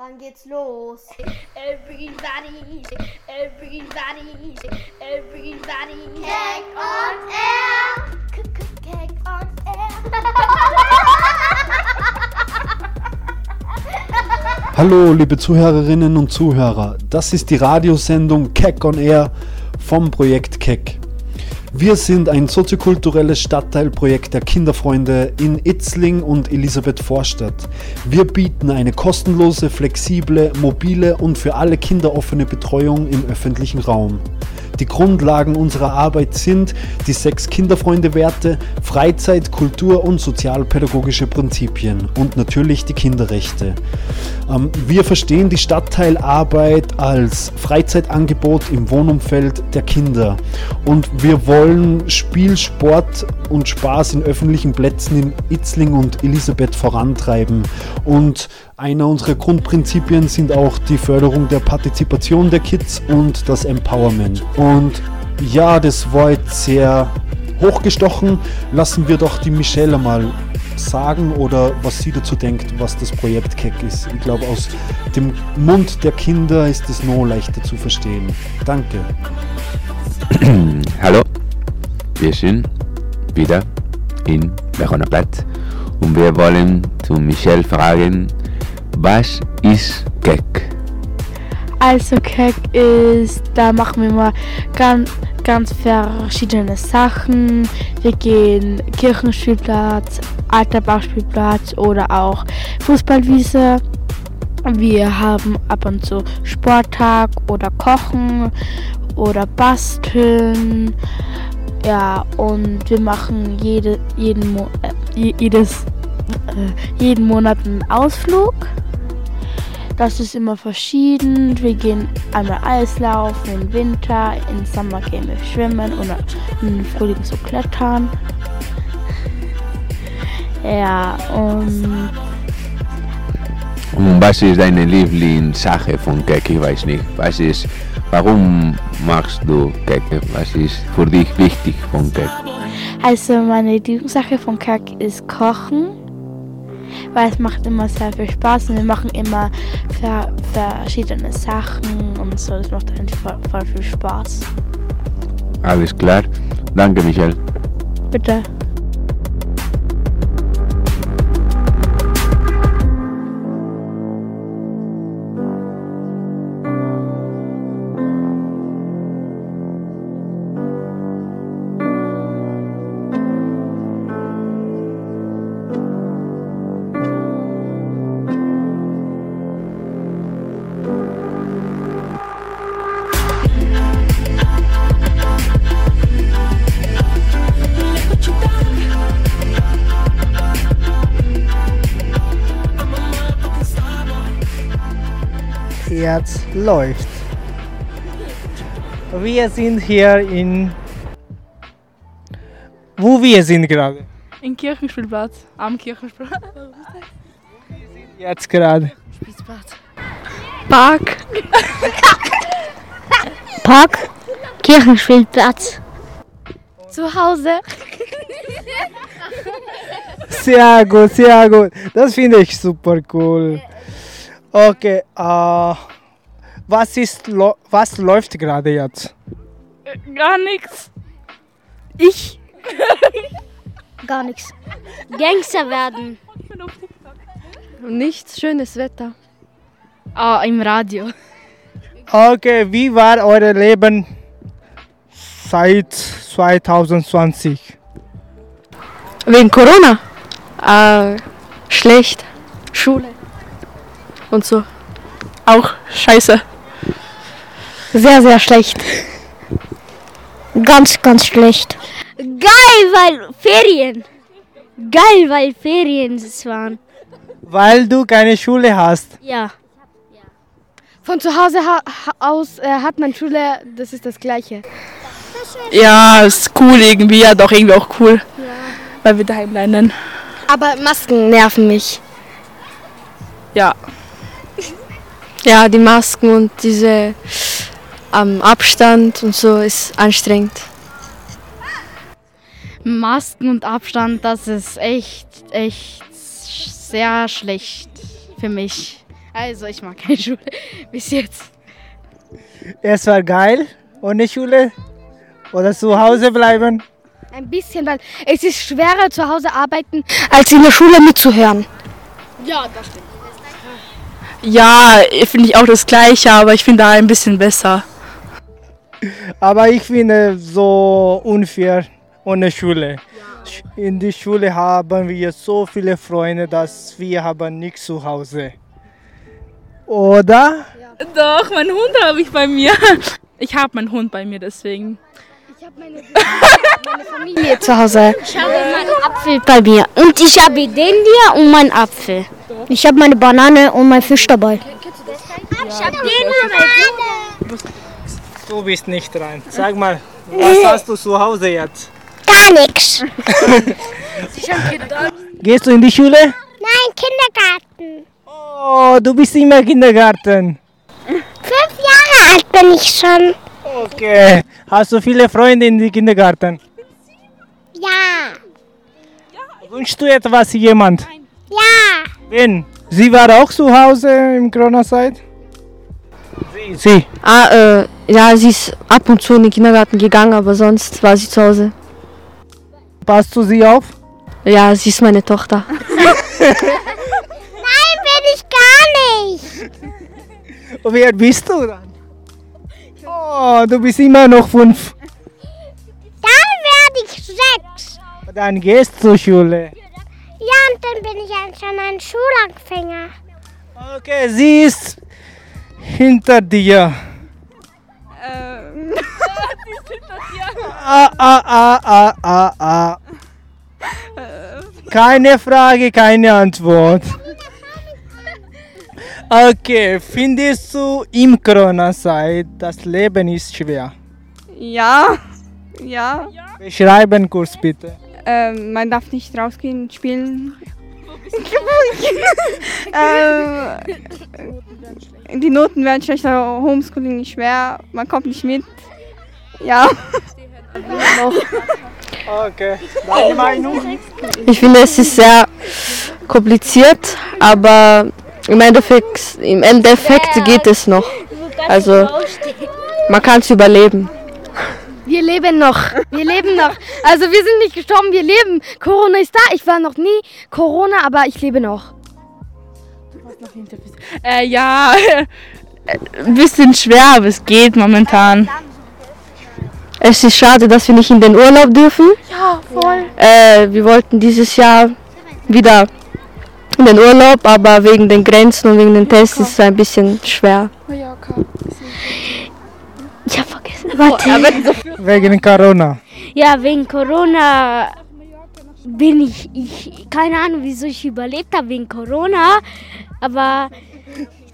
Wann geht's los? Everybody, everybody, everybody. Cake on air. Cake on air. Hallo, liebe Zuhörerinnen und Zuhörer. Das ist die Radiosendung Keck on Air vom Projekt Keck. Wir sind ein soziokulturelles Stadtteilprojekt der Kinderfreunde in Itzling und Elisabeth Vorstadt. Wir bieten eine kostenlose, flexible, mobile und für alle Kinder offene Betreuung im öffentlichen Raum. Die Grundlagen unserer Arbeit sind die sechs Kinderfreunde-Werte, Freizeit, Kultur und sozialpädagogische Prinzipien und natürlich die Kinderrechte. Ähm, wir verstehen die Stadtteilarbeit als Freizeitangebot im Wohnumfeld der Kinder und wir wollen Spiel, Sport und Spaß in öffentlichen Plätzen in Itzling und Elisabeth vorantreiben und einer unserer Grundprinzipien sind auch die Förderung der Partizipation der Kids und das Empowerment. Und ja, das war jetzt sehr hochgestochen. Lassen wir doch die Michelle mal sagen oder was sie dazu denkt, was das Projekt Keck ist. Ich glaube, aus dem Mund der Kinder ist es noch leichter zu verstehen. Danke. Hallo, wir sind wieder in Verona Platz und wir wollen zu Michelle fragen, was ist Keck? Also Keck ist, da machen wir mal ganz, ganz verschiedene Sachen. Wir gehen Kirchenspielplatz, alter Bauspielplatz oder auch Fußballwiese. Wir haben ab und zu Sporttag oder Kochen oder Basteln. Ja, und wir machen jede, jeden, äh, jedes, äh, jeden Monat einen Ausflug. Das ist immer verschieden. Wir gehen einmal Eislaufen im Winter, im Sommer gehen wir schwimmen und im Frühling so klettern. Ja, und Und was ist deine Lieblingssache von Keck? Ich weiß nicht. Was ist, warum machst du Keck? Was ist für dich wichtig von Keck? also meine Lieblingssache von Kack ist Kochen, weil es macht immer sehr viel Spaß und wir machen immer ver verschiedene Sachen und so. Das macht einfach voll, voll viel Spaß. Alles klar. Danke, Michelle. Bitte. Jetzt läuft. Wir sind hier in. Wo wir sind gerade? In Kirchenspielplatz. Am Kirchenspielplatz. Jetzt gerade. Park. Park. Kirchenspielplatz. Zu Hause. Sehr gut, sehr gut. Das finde ich super cool. Okay, äh, was ist lo was läuft gerade jetzt? Gar nichts. Ich. Gar nichts. Gangster werden. Nichts, schönes Wetter. Ah, im Radio. Okay, wie war euer Leben seit 2020? Wegen Corona? Äh, schlecht. Schule. Und so. Auch scheiße. Sehr, sehr schlecht. Ganz, ganz schlecht. Geil, weil Ferien. Geil, weil Ferien es waren. Weil du keine Schule hast. Ja. Von zu Hause ha ha aus äh, hat man Schule, das ist das Gleiche. Ja, ist cool irgendwie. Ja, doch irgendwie auch cool. Weil wir daheim lernen. Aber Masken nerven mich. Ja. Ja, die Masken und diese ähm, Abstand und so ist anstrengend. Masken und Abstand, das ist echt, echt sehr schlecht für mich. Also, ich mag keine Schule. Bis jetzt. Es war geil ohne Schule oder zu Hause bleiben. Ein bisschen, weil es ist schwerer zu Hause arbeiten, als in der Schule mitzuhören. Ja, finde ich auch das Gleiche, aber ich finde da ein bisschen besser. Aber ich finde so unfair ohne Schule. In der Schule haben wir so viele Freunde, dass wir haben nichts zu Hause. Oder? Doch, meinen Hund habe ich bei mir. Ich habe meinen Hund bei mir, deswegen. Familie zu Hause. Ich habe meinen Apfel bei mir. Und ich habe den hier und meinen Apfel. Ich habe meine Banane und meinen Fisch dabei. Ich habe den Du bist nicht dran. Sag mal, was hast du zu Hause jetzt? Gar nichts. Gehst du in die Schule? Nein, Kindergarten. Oh, du bist immer im Kindergarten. Fünf Jahre alt bin ich schon. Okay. Hast du viele Freunde in die Kindergarten? Ja. Wünschst du etwas jemand? Ja. Wen? Sie war auch zu Hause im Corona-Zeit? Sie. Sie. Ah, äh, ja, sie ist ab und zu in den Kindergarten gegangen, aber sonst war sie zu Hause. Passt du sie auf? Ja, sie ist meine Tochter. Nein, bin ich gar nicht. Und wer bist du dann? Oh, du bist immer noch fünf. Dann werde ich sechs. Dann gehst du zur Schule. Ja, und dann bin ich schon ein Schulanfänger. Okay, sie ist hinter dir. Ah, ah, ah, ah, ah, ah. Keine Frage, keine Antwort. Okay, findest du im Corona-Zeit, das Leben ist schwer? Ja, ja. Beschreiben kurz bitte. Ähm, man darf nicht rausgehen, spielen. ähm, die Noten werden schlechter, Homeschooling ist schwer, man kommt nicht mit. Ja. Okay, deine Meinung? Ich finde, es ist sehr kompliziert, aber im Endeffekt, im Endeffekt geht es noch. Also, man kann es überleben. Wir leben noch. Wir leben noch. Also wir sind nicht gestorben, wir leben. Corona ist da. Ich war noch nie Corona, aber ich lebe noch. Äh, ja, ein bisschen schwer, aber es geht momentan. Es ist schade, dass wir nicht in den Urlaub dürfen. Ja, voll. Äh, wir wollten dieses Jahr wieder in den Urlaub, aber wegen den Grenzen und wegen den Tests ist es ein bisschen schwer. Ich habe vergessen. Warte. Wegen Corona. Ja, wegen Corona bin ich, ich, keine Ahnung, wieso ich überlebt habe wegen Corona. Aber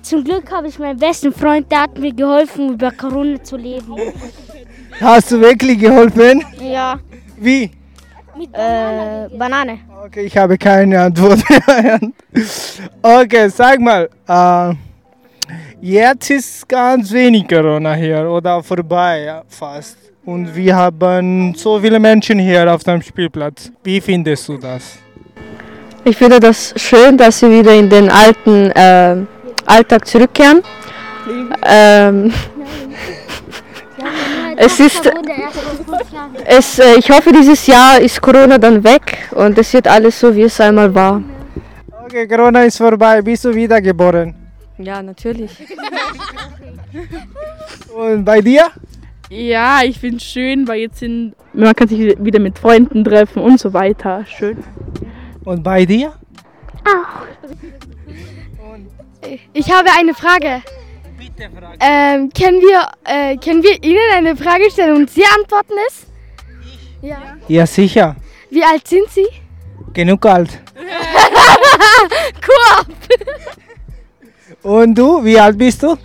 zum Glück habe ich meinen besten Freund, der hat mir geholfen, über Corona zu leben. Hast du wirklich geholfen? Ja. Wie? Mit Banane. Äh, Banane. Okay, ich habe keine Antwort mehr. okay, sag mal, äh, jetzt ist ganz wenig Corona hier oder vorbei ja, fast. Und wir haben so viele Menschen hier auf dem Spielplatz. Wie findest du das? Ich finde das schön, dass wir wieder in den alten äh, Alltag zurückkehren. Ähm, es ist, es, äh, ich hoffe, dieses Jahr ist Corona dann weg und es wird alles so, wie es einmal war. Okay, Corona ist vorbei. Bist du wiedergeboren? Ja, natürlich. Und bei dir? Ja, ich finde es schön, weil jetzt sind, man kann sich wieder mit Freunden treffen und so weiter. Schön. Und bei dir? Ich habe eine Frage. Ähm, können, wir, äh, können wir Ihnen eine Frage stellen und Sie antworten es? Ja. Ja, sicher. Wie alt sind Sie? Genug alt. Cool. Und du, wie alt bist du?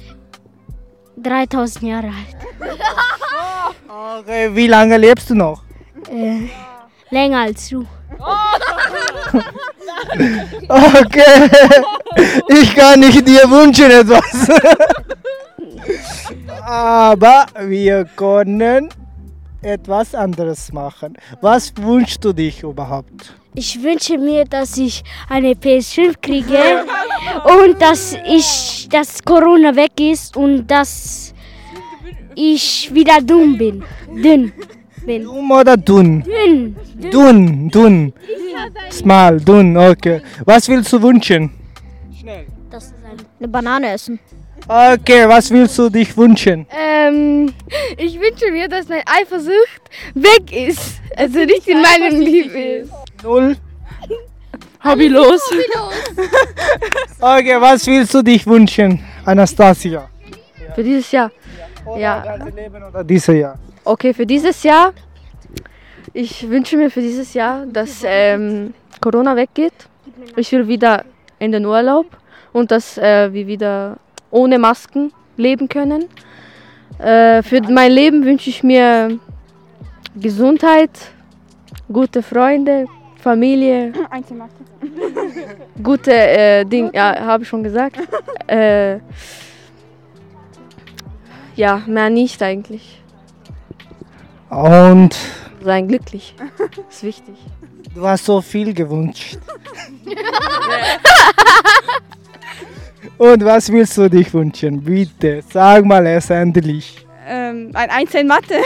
3000 Jahre alt. Okay, wie lange lebst du noch? Äh, länger als du. Okay, ich kann nicht dir wünschen etwas. Aber wir können etwas anderes machen. Was wünschst du dich überhaupt? Ich wünsche mir, dass ich eine PS5 kriege und dass ich, dass Corona weg ist und dass ich wieder dumm bin. Dünn bin. Dumm oder dünn? Dünn. Dünn, dünn. Small, dünn, okay. Was willst du wünschen? Das ist ein Eine Banane essen. Okay, was willst du dich wünschen? Ähm, ich wünsche mir, dass meine Eifersucht weg ist. Also nicht in meinem Leben ist. Null. Hobbylos. Okay, was willst du dich wünschen, Anastasia? Für dieses Jahr. Ja. ganze Leben oder dieses Jahr? Okay, für dieses Jahr. Ich wünsche mir für dieses Jahr, dass ähm, Corona weggeht. Ich will wieder in den Urlaub und dass äh, wir wieder ohne Masken leben können. Äh, für mein Leben wünsche ich mir Gesundheit, gute Freunde, Familie, gute äh, Dinge, ja, habe ich schon gesagt. Äh, ja, mehr nicht eigentlich. Und Sein glücklich. Ist wichtig. du hast so viel gewünscht. Und was willst du dich wünschen? Bitte, sag mal es endlich. Ähm, ein Eins in Mathe.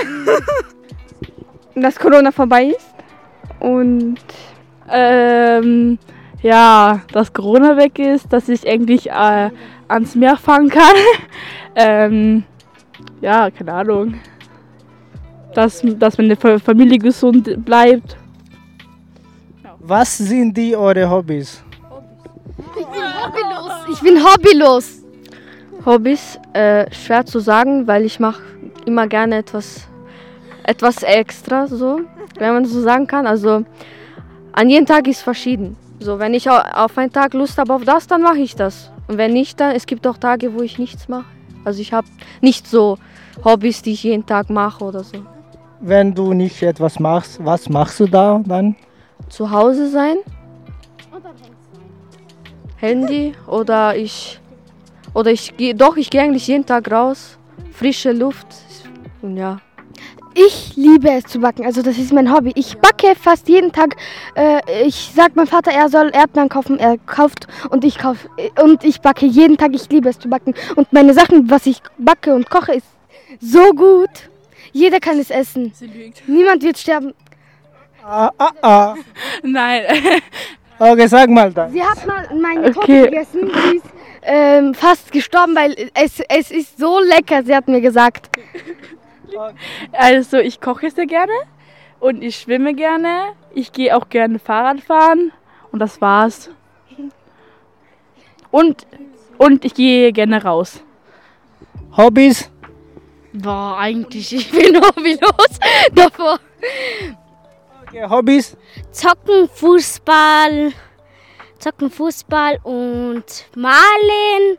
Dass Corona vorbei ist. Und Ähm, ja, dass Corona weg ist, dass ich endlich äh, ans Meer fahren kann. ähm, ja, keine Ahnung. Dass, dass meine Fa- Familie gesund bleibt. Was sind die eure Hobbys? Ich bin hobbylos. Hobbys, äh, schwer zu sagen, weil ich mache immer gerne etwas, etwas extra, so, wenn man so sagen kann. Also an jedem Tag ist verschieden. So, wenn ich au- auf einen Tag Lust habe auf das, dann mache ich das. Und wenn nicht, dann es gibt auch Tage, wo ich nichts mache. Also ich habe nicht so Hobbys, die ich jeden Tag mache oder so. Wenn du nicht etwas machst, was machst du da dann? Zu Hause sein. Handy oder ich oder ich gehe doch ich gehe eigentlich jeden Tag raus frische Luft und ja Ich liebe es zu backen. Also das ist mein Hobby. Ich backe fast jeden Tag. Äh, ich sag meinem Vater, er soll Erdbeeren kaufen. Er kauft und ich kaufe und ich backe jeden Tag. Ich liebe es zu backen. Und meine Sachen, was ich backe und koche, ist so gut. Jeder kann es essen. Sie lügt. Niemand wird sterben. Ah, ah, ah. Nein. Okay, sag mal dann. Sie hat mal meine Torte Okay. gegessen. Sie ist ähm, fast gestorben, weil es, es ist so lecker. Sie hat mir gesagt. Also ich koche sehr gerne und ich schwimme gerne. Ich gehe auch gerne Fahrrad fahren und das war's. Und, und ich gehe gerne raus. Hobbys? Boah, eigentlich, ich bin hobbylos davor. Okay, Hobbys? Zocken, Fußball, zocken, Fußball und malen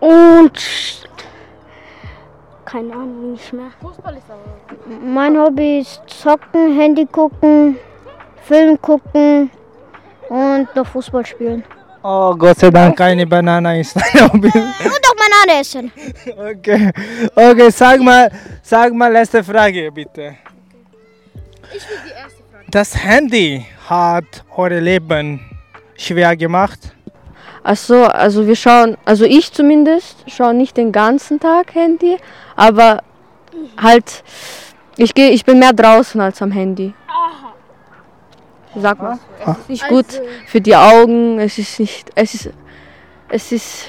und keine Ahnung, nicht mehr. Mein Hobby ist zocken, Handy gucken, Film gucken und noch Fußball spielen. Oh, Gott sei Dank, keine Banane ist dein Hobby. Und auch Banane essen. Okay, okay, sag mal, sag mal letzte Frage bitte. Das Handy hat euer Leben schwer gemacht. also also wir schauen also ich zumindest schaue nicht den ganzen Tag Handy aber halt ich gehe ich bin mehr draußen als am Handy sag mal es ist nicht gut für die Augen es ist nicht es ist es ist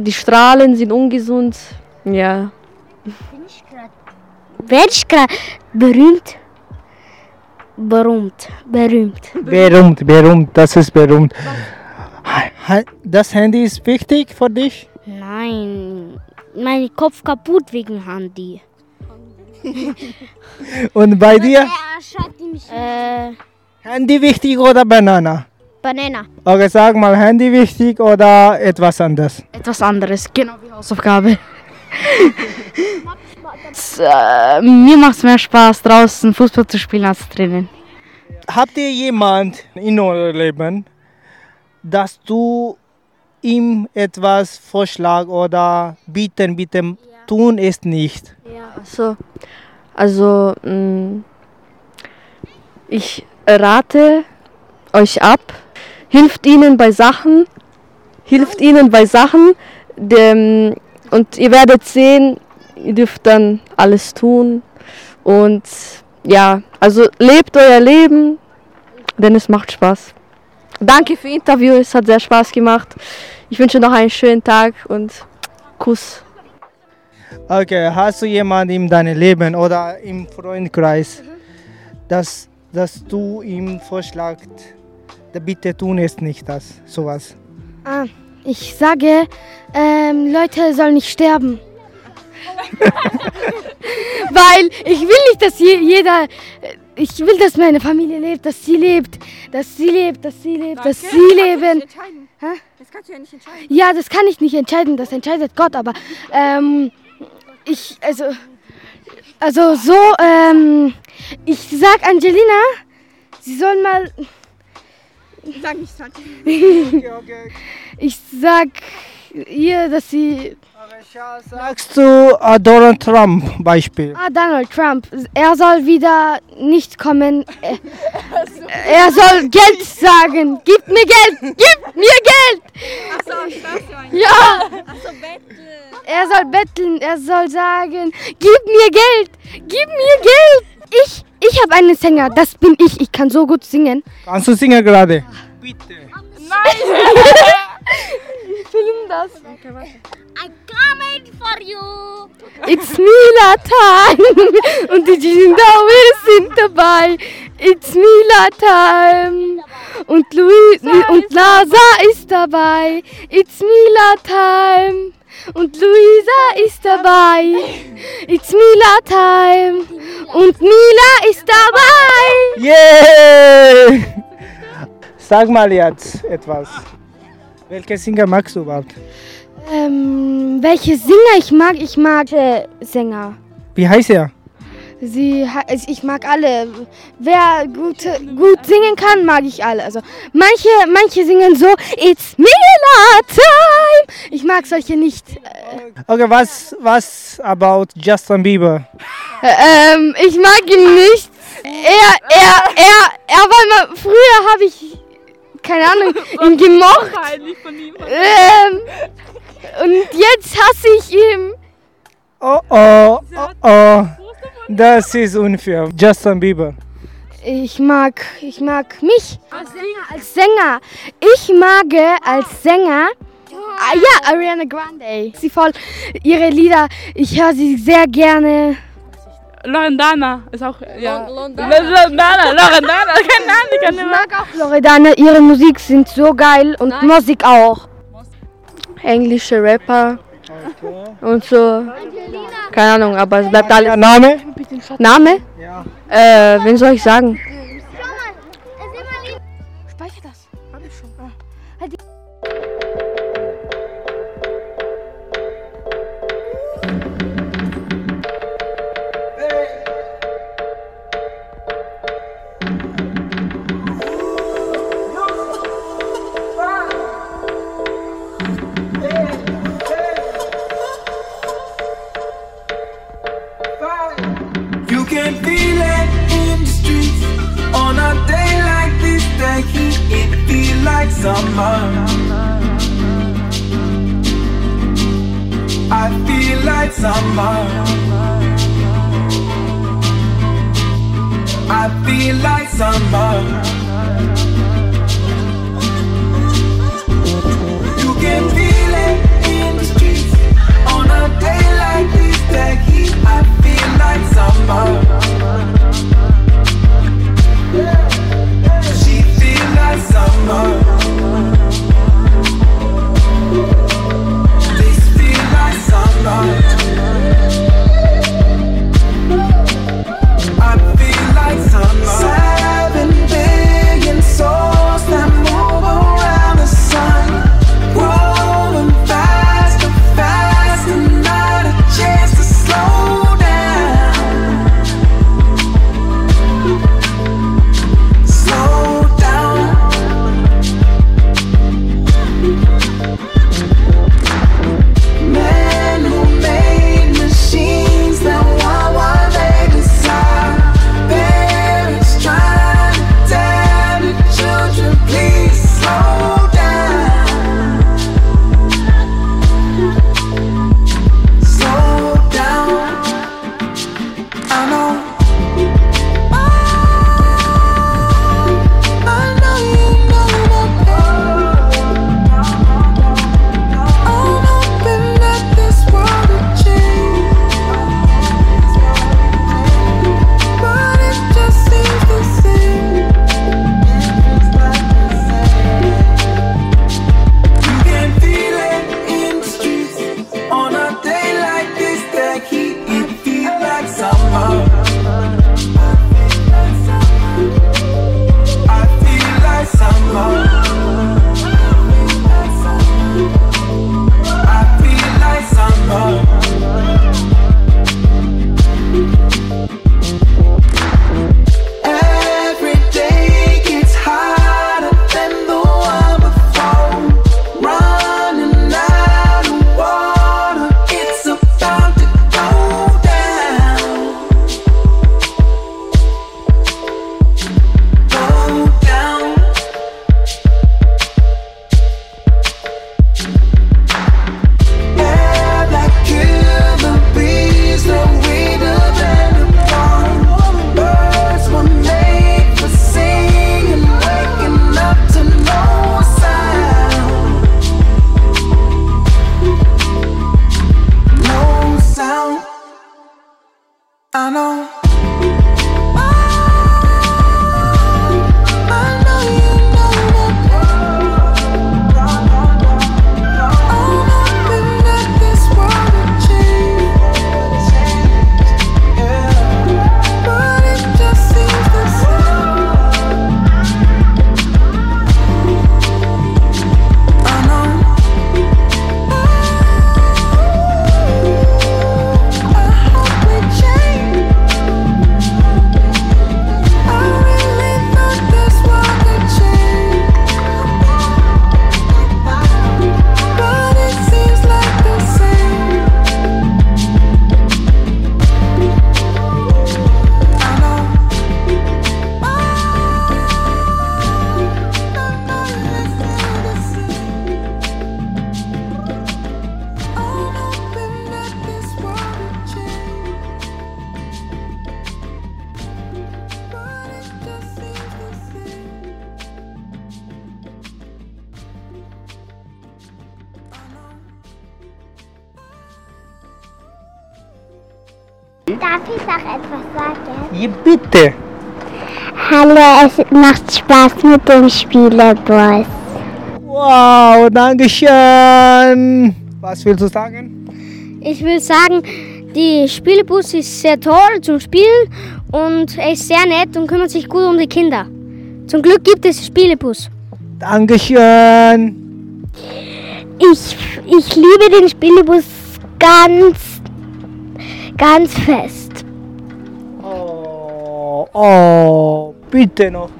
die Strahlen sind ungesund ja Werde ich gerade berühmt? Berühmt, berühmt. Berühmt, berühmt, das ist berühmt. Das Handy ist wichtig für dich? Nein, mein Kopf kaputt wegen Handy. Und bei dir? Äh, Handy wichtig oder Banana? Banana. Okay, sag mal, Handy wichtig oder etwas anderes? Etwas anderes, genau wie Hausaufgabe. Es, äh, mir macht es mehr Spaß, draußen Fußball zu spielen als drinnen. Habt ihr jemand in eurem Leben, dass du ihm etwas vorschlag oder bieten, bitte tun es nicht? so also mh, ich rate euch ab, hilft ihnen bei Sachen, hilft ihnen bei Sachen dem, und ihr werdet sehen, ihr dürft dann alles tun und ja, also lebt euer Leben, denn es macht Spaß. Danke für das Interview, es hat sehr Spaß gemacht. Ich wünsche noch einen schönen Tag und Kuss. Okay, hast du jemanden in deinem Leben oder im Freundkreis, dass, dass du ihm vorschlagst, bitte tun es nicht das, sowas? Ah, ich sage, ähm, Leute sollen nicht sterben. Weil ich will nicht, dass je, jeder. Ich will, dass meine Familie lebt, dass sie lebt, dass sie lebt, dass sie lebt, dass sie leben. Hä? Das kannst du ja nicht entscheiden. Ja, das kann ich nicht entscheiden, das entscheidet Gott, aber ähm, ich, also, also so, ähm, ich sag Angelina, sie soll mal, Sag nicht. Okay, okay. ich sag ihr, dass sie, Sagst du äh, Donald Trump Beispiel? ah, Donald Trump, er soll wieder nicht kommen, er, er soll Geld sagen, gib mir Geld, gib mir Geld, Achso, ja. Achso, Bettel. Er soll betteln, er soll sagen, gib mir Geld, gib mir Geld. Ich, ich habe einen Sänger, das bin ich, ich kann so gut singen. Kannst du singen gerade? Bitte. Film das. I'm coming for you. It's Mila Time und die Jindawi sind dabei. It's Mila Time und Louis und Lasa ist dabei. It's Mila Time und Luisa ist dabei. It's Mila Time und Mila ist dabei. Yeah! Sag mal jetzt etwas. Welche Singer magst du überhaupt? Ähm, welche Singer ich mag? Ich mag äh, Sänger. Wie heißt er? Sie, also ich mag alle. Wer gut, gut singen kann, mag ich alle. Also manche, manche singen so, It's Mila Time. Ich mag solche nicht. Äh, Okay, was, was about Justin Bieber? ähm, ich mag ihn nicht. Er, er, er, er war mal, früher habe ich, keine Ahnung, ihn gemocht. Von ihm. Ähm, und jetzt hasse ich ihn. Oh oh, oh oh. Das ist unfair. Justin Bieber. Ich mag, ich mag mich als Sänger. Als Sänger. Ich mag als Sänger. Ah, ja, Ariana Grande. Sie voll ihre Lieder. Ich höre sie sehr gerne. Lorendana ist auch, ja. Lorendana, Lorendana, keine Ahnung, kann Ich mehr. mag auch Loredana. Ihre Musik sind so geil und Nice. Musik auch. Englische Rapper und so. Keine Ahnung, aber es bleibt alles. Name? Name? Ja. Äh, wen soll ich sagen? Summer. I feel like summer. I feel like summer. You can feel it in the streets on a day like this. The heat I feel like summer. She feel like summer. Darf ich noch etwas sagen? Ja, bitte. Hallo, es macht Spaß mit dem Spielebus. Wow, danke schön. Was willst du sagen? Ich will sagen, die Spielebus ist sehr toll zum Spielen und er ist sehr nett und kümmert sich gut um die Kinder. Zum Glück gibt es Spielebus. Dankeschön. Ich, ich liebe den Spielebus ganz, ganz fest. Oh, oh, bitte noch.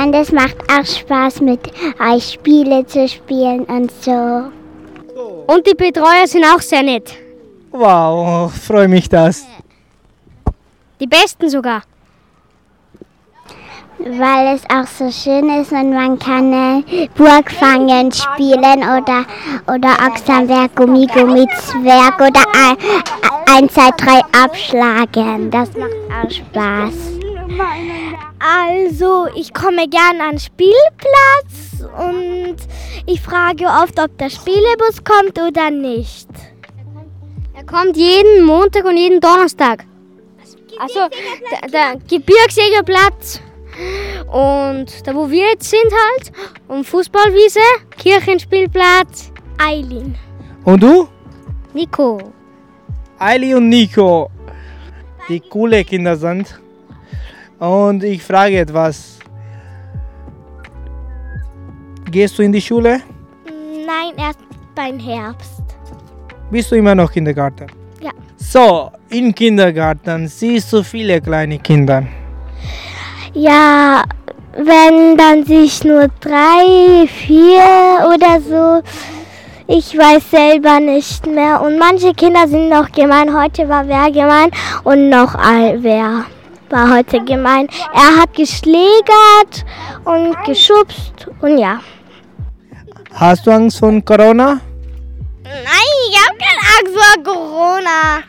Und es macht auch Spaß, mit euch Spiele zu spielen und so. Und die Betreuer sind auch sehr nett. Wow, freue mich das. Die besten sogar. Weil es auch so schön ist und man kann äh, Burgfangen spielen oder, oder Ochsenberg, Gummi, Gummi, Zwerg oder 1, 2, 3 abschlagen. Das macht auch Spaß. Also, ich komme gern an den Spielplatz und ich frage oft, ob der Spielebus kommt oder nicht. Er kommt jeden Montag und jeden Donnerstag. Also der, der Gebirgsjägerplatz und da wo wir jetzt sind halt und Fußballwiese, Kirchenspielplatz, Eileen. Und du? Nico. Eili und Nico, die coole Kinder sind. Und ich frage etwas. Gehst du in die Schule? Nein, erst beim Herbst. Bist du immer noch Kindergarten? Ja. So, im Kindergarten siehst du viele kleine Kinder. Ja, wenn dann sich nur drei, vier oder so. Ich weiß selber nicht mehr. Und manche Kinder sind noch gemein. Heute war wer gemein und noch all wer war heute gemein. Er hat geschlägert und geschubst und ja. Hast du Angst vor Corona? Nein, ich habe keine Angst vor Corona.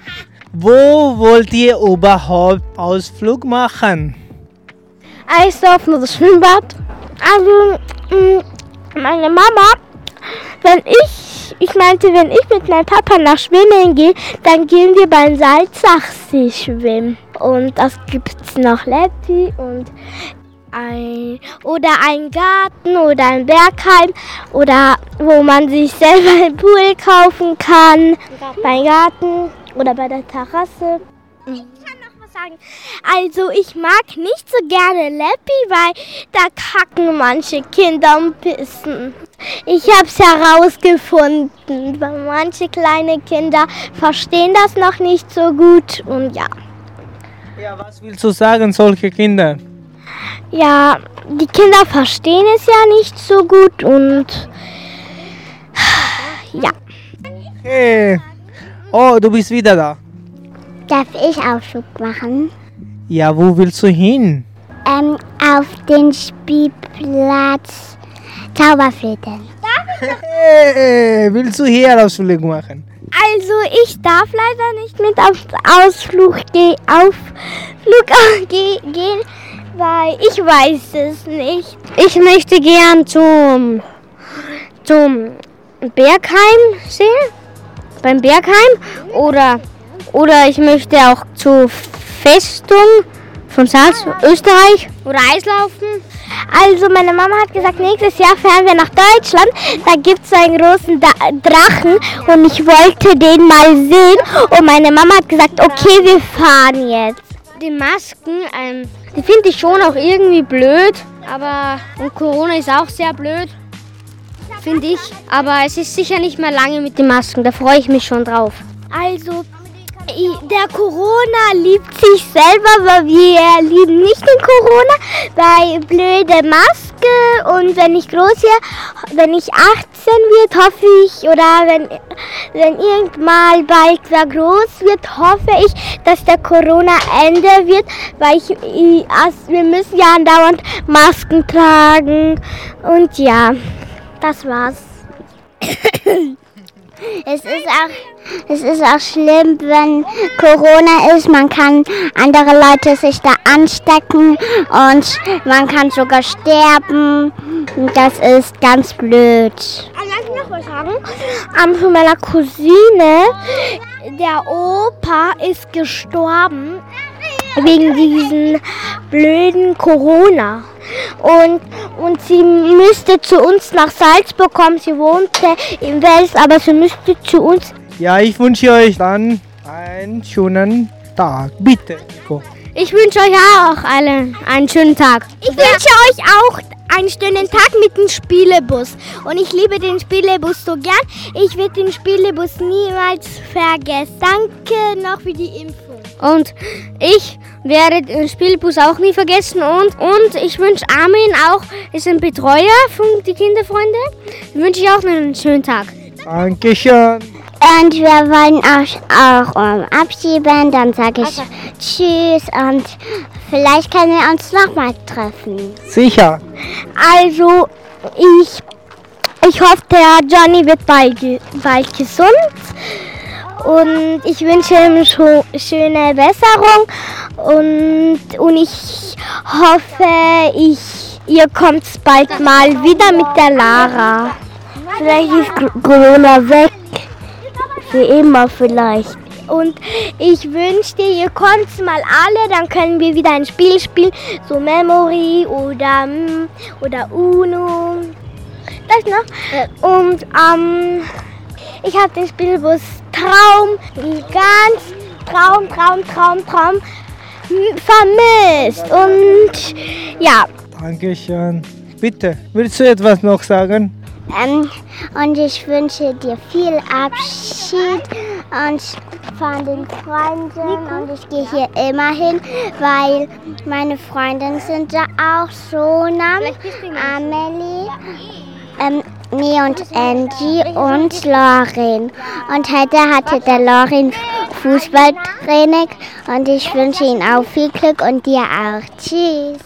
Wo wollt ihr überhaupt Ausflug machen? Eisdorf oder das Schwimmbad. Also, mh, meine Mama, wenn ich, ich meinte, wenn ich mit meinem Papa nach Schwimmen gehe, dann gehen wir beim Salzachsee schwimmen. Und das gibt's noch Leppi und ein, oder ein Garten oder ein Bergheim oder wo man sich selber einen Pool kaufen kann. Beim Garten oder bei der Terrasse. Sagen. Also ich mag nicht so gerne Leppi, weil da kacken manche Kinder und pissen. Ich habe es herausgefunden, weil manche kleine Kinder verstehen das noch nicht so gut und ja. Ja, was willst du sagen, solche Kinder? Ja, die Kinder verstehen es ja nicht so gut und ja. Hey. Oh, du bist wieder da. Darf ich Ausflug machen? Ja, wo willst du hin? Ähm, auf den Spielplatz Zauberflöte. Hey, willst du hier Ausflug machen? Also ich darf leider nicht mit auf Ausflug ge Aufflug ge gehen, weil ich weiß es nicht. Ich möchte gern zum, zum Bergheim sehen, beim Bergheim oder, oder ich möchte auch zur Festung von Salz, Österreich oder Eislaufen. Also meine Mama hat gesagt, nächstes Jahr fahren wir nach Deutschland. Da gibt es so einen großen da Drachen und ich wollte den mal sehen. Und meine Mama hat gesagt, okay, wir fahren jetzt. Die Masken, ähm, die finde ich schon auch irgendwie blöd, aber und Corona ist auch sehr blöd, finde ich. Aber es ist sicher nicht mehr lange mit den Masken, da freue ich mich schon drauf. Also der Corona liebt sich selber, aber wir lieben nicht den Corona, weil blöde Maske und wenn ich groß hier, wenn ich 18 wird, hoffe ich, oder wenn, wenn irgendwann bald wer groß wird, hoffe ich, dass der Corona Ende wird, weil ich, ich wir müssen ja andauernd Masken tragen und ja, das war's. Es ist, auch, es ist auch schlimm, wenn Corona ist. Man kann andere Leute sich da anstecken und man kann sogar sterben. Das ist ganz blöd. Kann ich noch was sagen? Ähm, für meine Cousine der Opa ist gestorben wegen diesen blöden Corona. Und, und sie müsste zu uns nach Salzburg kommen. Sie wohnte im Wels, aber sie müsste zu uns. Ja, ich wünsche euch dann einen schönen Tag. Bitte. Ich wünsche euch auch allen einen schönen Tag. Ich wünsche euch auch einen schönen Tag mit dem Spielebus. Und ich liebe den Spielebus so gern. Ich werde den Spielebus niemals vergessen. Danke noch für die Info. Und ich werde den Spielbus auch nie vergessen. Und, und ich wünsche Armin auch, ist ein Betreuer von die Kinderfreunde. Wünsche ich auch einen schönen Tag. Dankeschön. Und wir wollen auch, auch um, abschieben. Dann sage ich Tschüss und vielleicht können wir uns nochmal treffen. Sicher. Also, ich, ich hoffe, der Johnny wird bald, bald gesund. Und ich wünsche ihm schöne Besserung. Und, und ich hoffe, ich, ihr kommt bald mal wieder mit der Lara. Vielleicht ist Cor- Corona weg. Für immer vielleicht. Und ich wünschte, ihr kommt mal alle, dann können wir wieder ein Spiel spielen, so Memory oder, mm, oder Uno. Das noch. Und ähm, ich habe den Spielbus Traum, ganz Traum, Traum, Traum, Traum vermisst. Und ja, Dankeschön. Bitte, willst du etwas noch sagen? Ähm, und ich wünsche dir viel Abschied und von den Freunden. Und ich gehe hier immer hin, weil meine Freundinnen sind da auch so Namen. Amelie, ähm, Nee und Angie und Lauren. Und heute hatte der Lauren Fußballtraining und ich wünsche ihm auch viel Glück und dir auch. Tschüss.